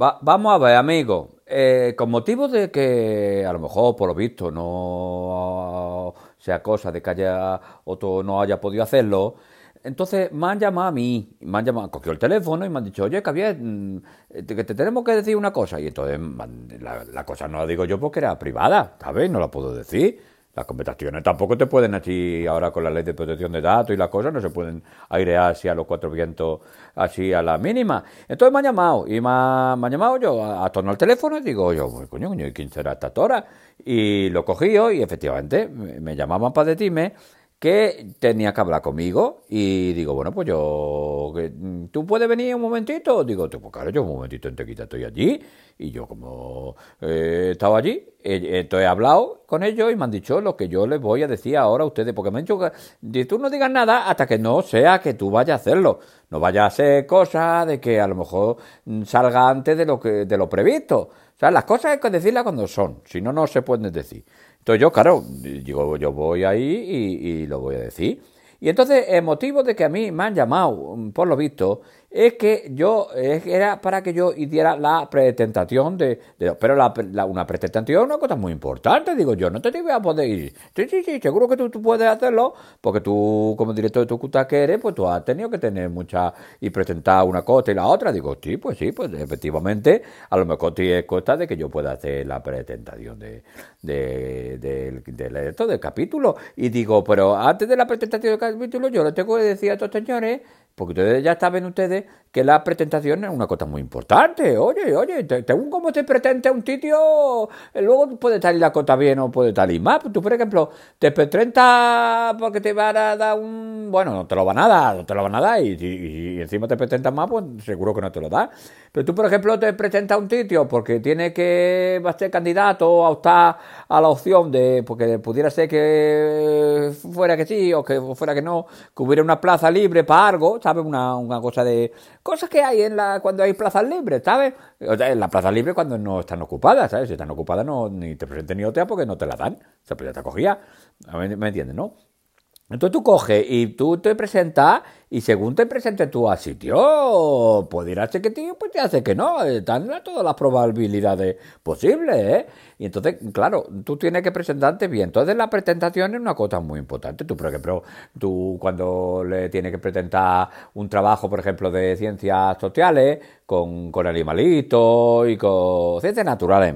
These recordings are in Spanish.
Va- vamos a ver, amigo. Eh, con motivo de que a lo mejor, por lo visto, no sea cosa de que haya otro no haya podido hacerlo, entonces me han llamado a mí, me han llamado, cogió el teléfono y me han dicho, oye, Javier, mm, que te tenemos que decir una cosa. Y entonces la, la cosa no la digo yo porque era privada, ¿sabes? No la puedo decir. Las conversaciones tampoco te pueden así, ahora con la ley de protección de datos y las cosas, no se pueden airear así a los cuatro vientos, así a la mínima. Entonces me han llamado, y me, ha- me han llamado yo a, a al teléfono y digo yo, pues, coño, coño, ¿y quién será esta hora? Y lo cogí yo y efectivamente me, me llamaban para decirme que tenía que hablar conmigo y digo, bueno, pues yo, ¿tú puedes venir un momentito? Digo, "Tú, pues claro, yo un momentito enseguida estoy allí y yo como eh, he estado allí, eh, entonces he hablado con ellos y me han dicho lo que yo les voy a decir ahora a ustedes, porque me han dicho que tú no digas nada hasta que no sea que tú vayas a hacerlo, no vayas a hacer cosas de que a lo mejor mm, salga antes de lo, que, de lo previsto. O sea, las cosas hay que decirlas cuando son, si no, no se pueden decir. Entonces yo, claro, digo, yo voy ahí y, y lo voy a decir. Y entonces el motivo de que a mí me han llamado, mm, por lo visto, es que yo, es era para que yo hiciera la pretentación de, de- pero la, la- una pretentación es una cosa muy importante, digo yo, no te voy a poder ir. Sí, sí, sí, seguro que tú, tú puedes hacerlo, porque tú, como director de tu cuta que eres, pues tú has tenido que tener mucha, y presentar una cosa y la otra, digo, sí, pues sí, pues efectivamente, a lo mejor tiene costa de que yo pueda hacer la presentación de, de, del- del- esto, del capítulo, y digo, pero antes de la presentación del capítulo, yo le tengo que decir a estos señores, porque ustedes ya saben ustedes que la presentación es una cosa muy importante. Oye, oye, según cómo te presenta un sitio, eh, luego puede salir la cosa bien o puede salir mal. Tú, por ejemplo, te presenta porque te van a dar un... Bueno, no te lo van a dar, no te lo van a dar, y, y- y encima te presentan más, pues seguro que no te lo da. Pero tú, por ejemplo, te presentas un sitio porque tiene que va a ser candidato a optar a la opción de, porque pudiera ser que fuera que sí o que fuera que no, que hubiera una plaza libre para algo, ¿sabes? Una, una cosa de... Cosas que hay en la cuando hay plazas libres, ¿sabes? O sea, en la plaza libre cuando no están ocupadas, ¿sabes? Si están ocupadas no, ni te presenten ni otra porque no te la dan. O sea, pues ya te acogía. ¿Me, me entiendes, no? Entonces tú coges y tú te presentas y según te presentes tú al sitio, pudiera ser que tío, pues te hace que no, están todas las probabilidades posibles, ¿eh? Y entonces, claro, tú tienes que presentarte bien. Entonces la presentación es una cosa muy importante. Tú, por ejemplo, tú cuando le tienes que presentar un trabajo, por ejemplo, de ciencias sociales, con, con animalitos y con ciencias naturales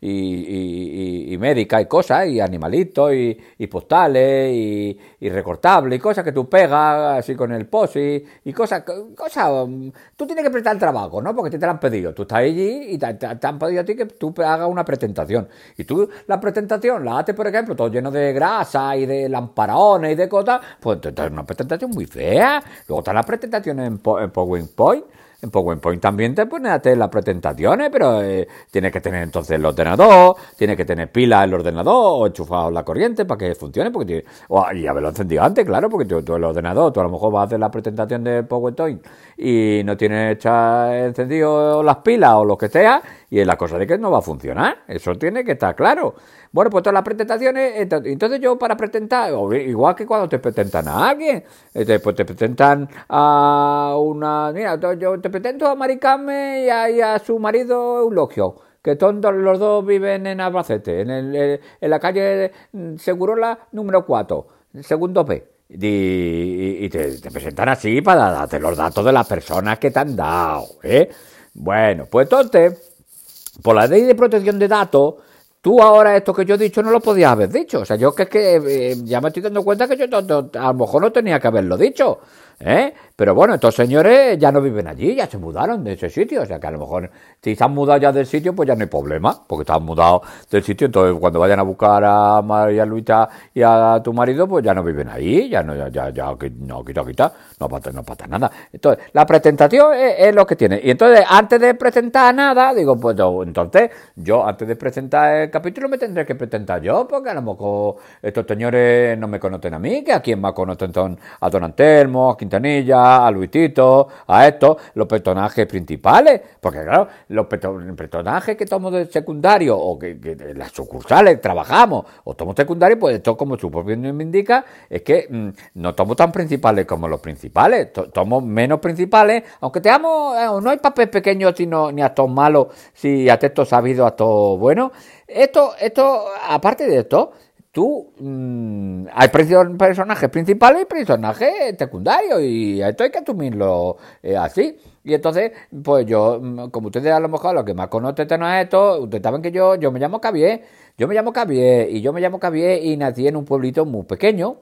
y, y, y, y médicas y cosas, y animalitos y, y postales y, y recortables y cosas que tú pegas así con el post y, y cosas, cosas, mm, tú tienes que prestar el trabajo, ¿no? Porque te, te lo han pedido, tú estás allí y te, te- te han pedido a ti que tú hagas una presentación y tú la presentación la haces, por ejemplo, todo lleno de grasa y de lamparones y de cosas, pues entonces es una presentación muy fea. Luego están las presentaciones en, en PowerPoint. En PowerPoint también te pones a hacer las presentaciones, pero eh, tienes que tener entonces el ordenador, tienes que tener pila el ordenador o enchufado la corriente para que funcione, porque tiene- o- y haberlo encendido antes, claro, porque tú, tú el ordenador, tú a lo mejor vas a hacer la presentación de PowerPoint y no tienes encendido las pilas o lo que sea, y la cosa de que no va a funcionar, eso tiene que estar claro. Bueno, pues todas las presentaciones, ento- entonces yo para presentar, o igual que cuando te presentan a alguien, este, pues te presentan a una, mira, yo te presento a Maricame y a, su marido Eulogio, que todos los dos viven en Albacete, en, el- en la calle mm, Segurola número 4, segundo y- y te, te presentan así para darte los datos de las personas que te han dado, ¿eh? Bueno, pues entonces, por la ley de protección de datos, tú ahora esto que yo he dicho no lo podías haber dicho. O sea, yo que es que eh, ya me estoy dando cuenta que yo no- a lo mejor no tenía que haberlo dicho. ¿eh? Pero bueno, estos señores ya no viven allí, ya se mudaron de ese sitio. O sea, que a lo mejor si se han mudado ya del sitio, pues ya no hay problema, porque se han mudado del sitio. Entonces, cuando vayan a buscar a María Luisa y a tu marido, pues ya no viven ahí, ya no, ya, ya, ya no, quita, quita, no pasa, no pasa nada. Entonces, la presentación es, lo que tiene. Y entonces, antes de presentar nada, digo, pues entonces, yo antes de presentar el capítulo me tendré que presentar yo, porque a lo mejor estos señores no me conocen a mí, que a quien más conocen son a Don Antelmo, a Quintanilla, a Luisito, a estos, los personajes principales, porque claro, los personajes que tomamos de secundario o que, en las sucursales trabajamos o tomamos secundario, pues esto como su propio nombre indica, es que mm, no somos tan principales como los principales, somos menos principales, aunque teamos, eh, no hay papel pequeño sino, ni actos malos, si a texto sabido, a todo bueno. Esto, esto, aparte de esto, tú mm, hay personajes principales y personajes secundarios y esto hay que asumirlo eh, así. Y entonces, pues yo, mm, como ustedes a lo mejor lo que más conocen no es esto, ustedes saben que yo, yo me llamo Cabié, yo me llamo Cabié y yo me llamo Cabié y nací en un pueblito muy pequeño.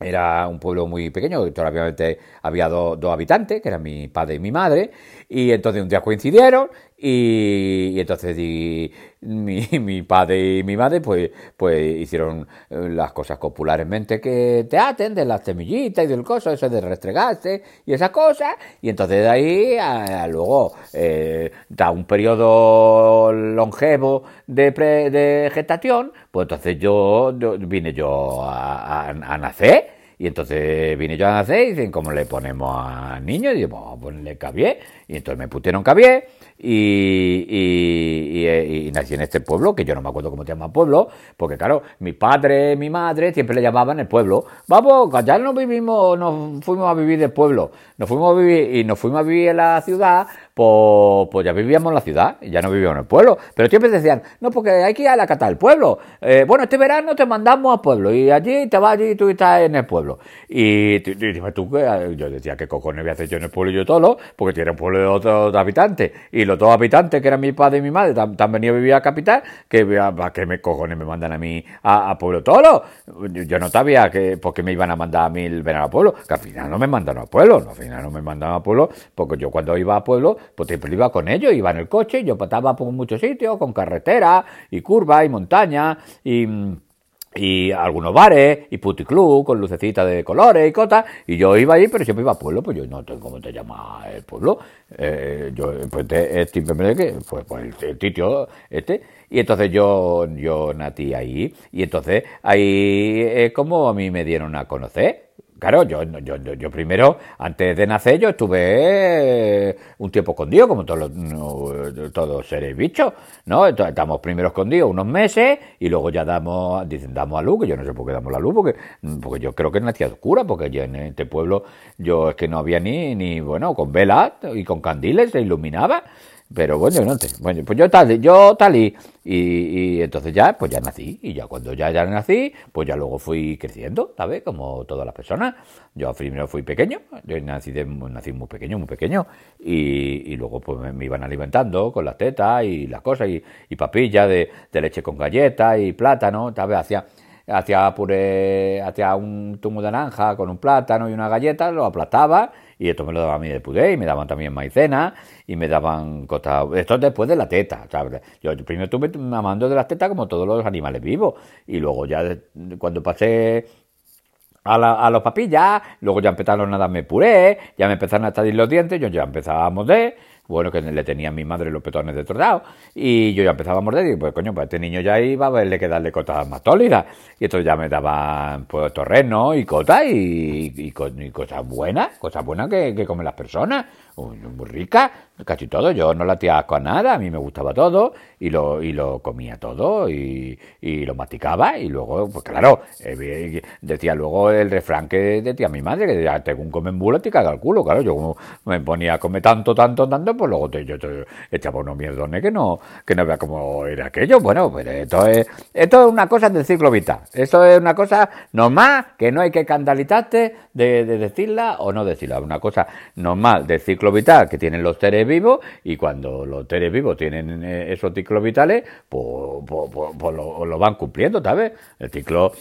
Era un pueblo muy pequeño, todavía había dos, dos habitantes, que eran mi padre y mi madre, y entonces un día coincidieron y, entonces mi, mi, padre y mi madre pues, pues hicieron eh, las cosas popularmente que te aten, de las semillitas y del coso, eso de restregarse y esas cosas. Y entonces de ahí luego eh, da un periodo longevo de, de gestación, pues entonces yo, vine yo a, nacer. Y entonces vine yo a nacer y dicen, ¿cómo le ponemos al niño? Y digo, pues le cabié. Y entonces me pusieron cabié y, y, y, nací en este pueblo, que yo no me acuerdo cómo se llama pueblo, porque claro, mi padre, mi madre siempre le llamaban el pueblo. Vamos, ya no vivimos, nos fuimos a vivir del pueblo, nos fuimos a vivir y nos fuimos a vivir en la ciudad, pues, pues ya vivíamos en la ciudad, ya no vivíamos en el pueblo. Pero siempre decían, no, porque hay que ir a la cata del pueblo. Eh, bueno, este verano te mandamos al pueblo y allí te vas y tú estás en el pueblo. Y, dime tú, yo decía, ¿qué cojones voy a hacer yo en el pueblo y yo todo? Porque tiene un pueblo de otros habitantes. Y los dos habitantes, que eran mi padre y mi madre, han venido a vivir a capital, que ¿para qué me cojones me mandan a mí a, Pueblo Tolo? Yo no sabía que porque me iban a mandar a mí el verano a Pueblo, que al final no me mandaron a Pueblo, al final no me mandaron a Pueblo, porque yo cuando iba a Pueblo, pues siempre iba con ellos, iba en el coche, yo pasaba por muchos sitios, con carretera, y curva, y montaña, y y algunos bares, y puticlub con lucecitas de colores y cosas, y yo iba ahí, pero siempre iba a pueblo, pues yo no sé cómo te llama el pueblo, eh, yo pues es simplemente que pues, pues el, sitio este, y entonces yo, yo nací ahí, y entonces ahí es como a mí me dieron a conocer, Claro, yo, yo, yo, primero, antes de nacer, yo estuve eh, un tiempo escondido, como todos los, todos seres bichos, ¿no? estamos primero escondidos unos meses y luego ya damos, dicen, damos a luz, que yo no sé por qué damos la luz, porque, porque yo creo que nacía oscura, porque yo en este pueblo, yo es que no había ni, ni bueno, con velas y con candiles se iluminaba. Pero bueno, no bueno, pues yo tal, yo tal y, y, entonces ya, pues ya nací. Y ya cuando ya, ya nací, pues ya luego fui creciendo, ¿sabes? Como todas las personas. Yo primero fui pequeño, yo nací, de, nací muy pequeño, muy pequeño. Y, y luego pues me, iban alimentando con las tetas y las cosas, y, y papilla de, de leche con galleta y plátano, ¿sabes? Hacía hacía puré, hacía un zumo de naranja con un plátano y una galleta, lo aplastaba y esto me lo daba a mí de puré y me daban también maicena y me daban cosas... Esto después de la teta, ¿sabes? Yo primero estuve mamando de las tetas como todos los animales vivos y luego ya cuando pasé a, la, a los papillas, luego ya empezaron a darme puré, ya me empezaron a salir los dientes, yo ya empezaba a morder bueno, que le tenía a mi madre los petones de tordado, y yo ya empezaba a morder, y pues coño, pues este niño ya iba a verle que darle cosas más sólidas, y esto ya me daban pues torreno y cosas, y, y, cosas buenas, cosas buenas que, que comen las personas, muy rica, casi todo. Yo no la tía con nada, a mí me gustaba todo. Y lo, y lo comía todo y, y lo masticaba y luego, pues claro, eh, decía luego el refrán que decía mi madre, que decía, según comen bulo te caga el culo, claro, yo me ponía a comer tanto, tanto, tanto, pues luego te, yo te echaba unos mierdones que no, que no vea cómo era aquello. Bueno, pues esto es, esto es una cosa del ciclo vital, esto es una cosa normal, que no hay que escandalizarte de, de decirla o no decirla, una cosa normal del ciclo vital que tienen los seres vivos y cuando los seres vivos tienen eh, esos ciclos vitales, pues, pues, pues, pues lo, lo, van cumpliendo, ¿sabes? El ciclo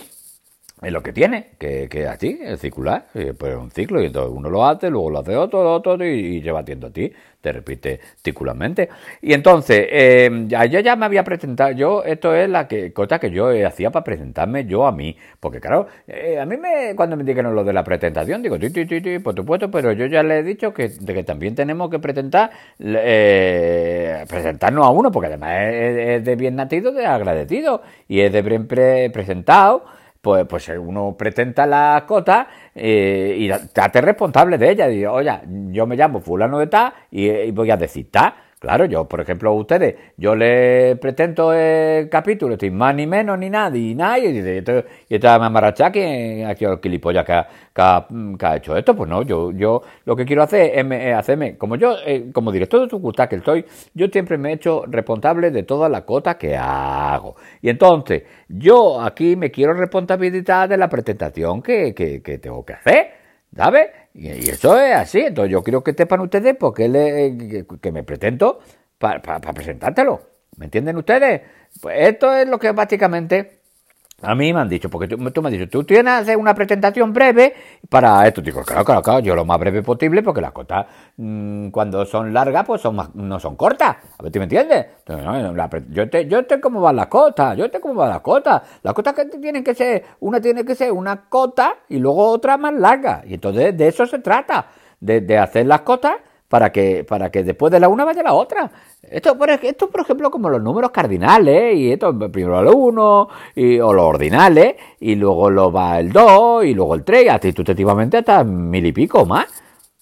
es lo que tiene, que, que así, es circular, pues un ciclo, y entonces uno lo hace, luego lo hace otro, lo otro, y, y lleva haciendo a ti, te repite circularmente. Y entonces, eh, yo ya me había presentado, yo, esto es la que, cosa que yo hacía para presentarme yo a mí, porque claro, eh, a mí me, cuando me dijeron lo de la presentación, digo, ti, ti, ti, por supuesto, pero yo ya le he dicho que, también tenemos que presentar, eh, presentarnos a uno, porque además es, de bien nacido, de agradecido, y es de bien presentado, pues, pues uno presenta la cota eh, y te responsable de ella. Oye, yo me llamo fulano de tal y, y voy a decir tal. Claro, yo, por ejemplo, a ustedes, yo le presento el capítulo, estoy más ni menos ni nada, y nada, y, y, y esta mamaracha que aquí el gilipollas que ha, que, ha, hecho esto, pues no, yo, yo lo que quiero hacer es, hacerme, como yo, eh, como director de sucursal que estoy, yo siempre me he hecho responsable de todas las cotas que hago. Y entonces, yo aquí me quiero responsabilizar de la presentación que, que, que tengo que hacer. ¿Sabes? Y, eso es así. Entonces yo quiero que sepan ustedes porque le, que, me presento para presentártelo. ¿Me entienden ustedes? Pues esto es lo que básicamente a mí me han dicho, porque tú, me has dicho, tú tienes una presentación breve para esto. Digo, claro, claro, claro, yo lo más breve posible, porque las cotas, mm, cuando son largas, pues son no son cortas. A ver, ¿tú me entiendes? yo, te, yo te cómo van las cotas, yo te cómo van las cotas. Las cotas que tienen que ser, una tiene que ser una cota y luego otra más larga. Y entonces de eso se trata, de, de hacer las cotas para que, para que después de la una vaya la otra. Esto por, esto, por ejemplo, como los números cardinales, y esto, primero el 1, y, o los ordinales, y luego lo va el 2, y luego el 3, y así sucesivamente hasta mil y pico más.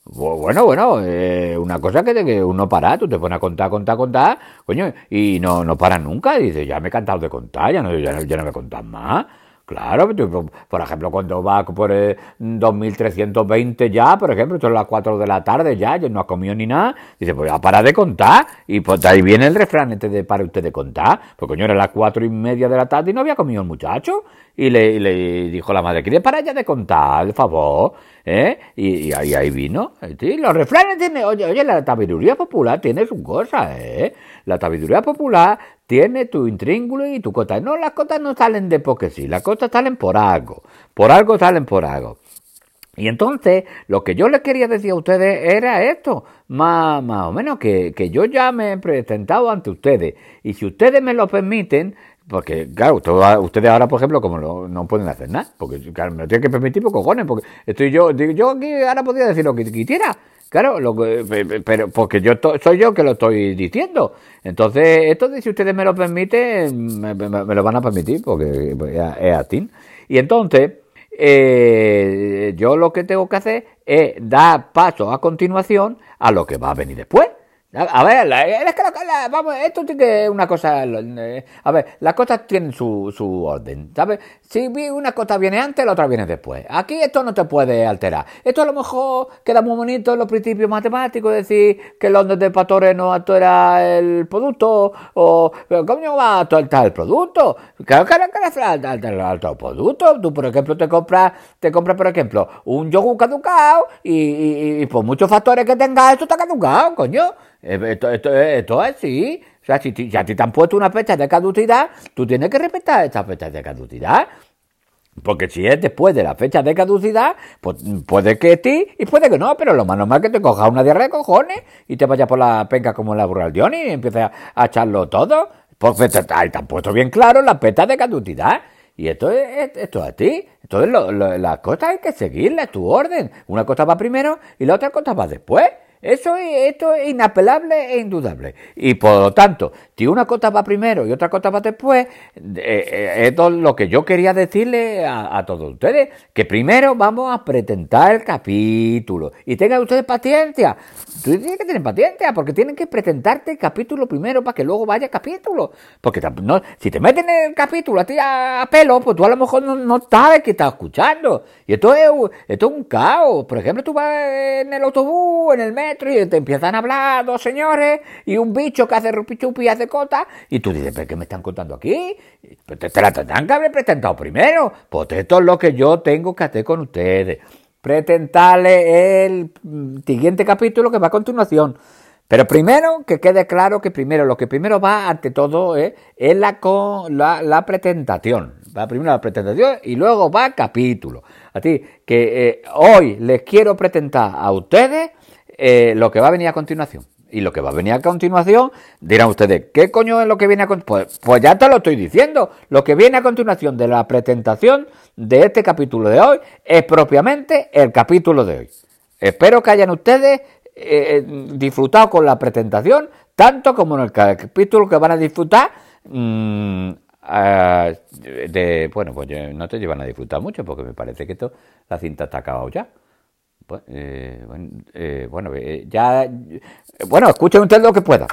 Bueno, bueno, eh, una cosa que, que, uno para, tú te pones a contar, contar, contar, coño, y no, no paras nunca, y dices, ya me he cantado de contar, ya no, ya, ya no me contas más. Claro, por ejemplo, cuando va por 2320 eh, ya, por ejemplo, son las 4 de la tarde ya, yo no ha comido ni nada, dice, pues ya para de contar, y pues ahí viene el refrán este de para usted de contar, pues coño, era las cuatro y media de la tarde y no había comido el muchacho, y le, le dijo la madre, ¿quiere para ya de contar, el favor? ¿Eh? Y, ahí, ahí vino. Los refranes tienen, oye, oye, la sabiduría popular tiene su cosa, ¿eh? La sabiduría popular tiene tu intríngulo y tu cota. No, las cotas no salen de porque sí, las cotas salen por algo. Por algo salen por algo. Y entonces, lo que yo les quería decir a ustedes era esto, más, más o menos, que, que yo ya me he presentado ante ustedes. Y si ustedes me lo permiten, porque, claro, ustedes ahora, por ejemplo, como no, pueden hacer nada, porque claro, me lo tienen que permitir por cojones, porque estoy yo, yo aquí ahora podría decir lo que quisiera, claro, lo pero porque yo soy yo que lo estoy diciendo. Entonces, esto de si ustedes me lo permiten, me, lo van a permitir, porque pues, es así. Y entonces, eh, yo lo que tengo que hacer es dar paso a continuación a lo que va a venir después. A ver, es que vamos, esto tiene una cosa, eh, a ver, las cosas tienen su, su orden, ¿sabes? Si una cosa viene antes, la otra viene después. Aquí esto no te puede alterar. Esto a lo mejor queda muy bonito en los principios matemáticos, decir que orden de factores no altera el producto, o, pero ¿cómo va a alterar el producto? Claro que altera el producto. Tú, por ejemplo, te compras, te compras, por ejemplo, un yogur caducado y, y, por muchos factores que tenga, esto está caducado, coño. Eh, esto, esto, esto es así. O sea, si, si a ti te han puesto una fecha de caducidad, tú tienes que respetar esta fecha de caducidad. Porque si es después de la fecha de caducidad, pues puede que ti y puede que no, pero lo más normal que te cojas una diarrea de cojones y te vayas por la penca como la burraldión y empieces a, echarlo todo. Porque te, te, han puesto bien claro la fecha de caducidad. Y esto es, esto es a ti. Entonces lo, las cosas hay que seguirlas, tu orden. Una cosa va primero y la otra cosa va después. Eso es, esto es inapelable e indudable. Y por lo tanto, si una cosa va primero y otra cosa va después, eh, eh, es lo que yo quería decirle a, todos ustedes, que primero vamos a presentar el capítulo. Y tengan ustedes paciencia. Tú tienes que tener paciencia, porque tienen que presentarte el capítulo primero para que luego vaya el capítulo. Porque no, si te meten en el capítulo a ti a, pelo, pues tú a lo mejor no, sabes que estás escuchando. Y esto es, esto es un caos. Por ejemplo, tú vas en el autobús, en el metro, y te empiezan a hablar dos señores y un bicho que hace rupichupi y hace cota y tú dices, ¿pero qué me están contando aquí? Te, te la tendrán que haber presentado primero. Pues esto es lo que yo tengo que hacer con ustedes. Presentarle el siguiente capítulo que va a continuación. Pero primero, que quede claro que primero, lo que primero va ante todo es, la, la, la presentación. Va primero la presentación y luego va capítulo. A ti, que eh, hoy les quiero presentar a ustedes eh, lo que va a venir a continuación. Y lo que va a venir a continuación, dirán ustedes, ¿qué coño es lo que viene a continuación? Pues, pues, ya te lo estoy diciendo. Lo que viene a continuación de la presentación de este capítulo de hoy es propiamente el capítulo de hoy. Espero que hayan ustedes eh, eh, disfrutado con la presentación, tanto como en el capítulo que van a disfrutar mm, ah, de, bueno, pues no te llevan a disfrutar mucho porque me parece que esto, la cinta está acabado ya. Pues, eh, bueno, eh, bueno, eh, ya, bueno, escuchen ustedes lo que pueda.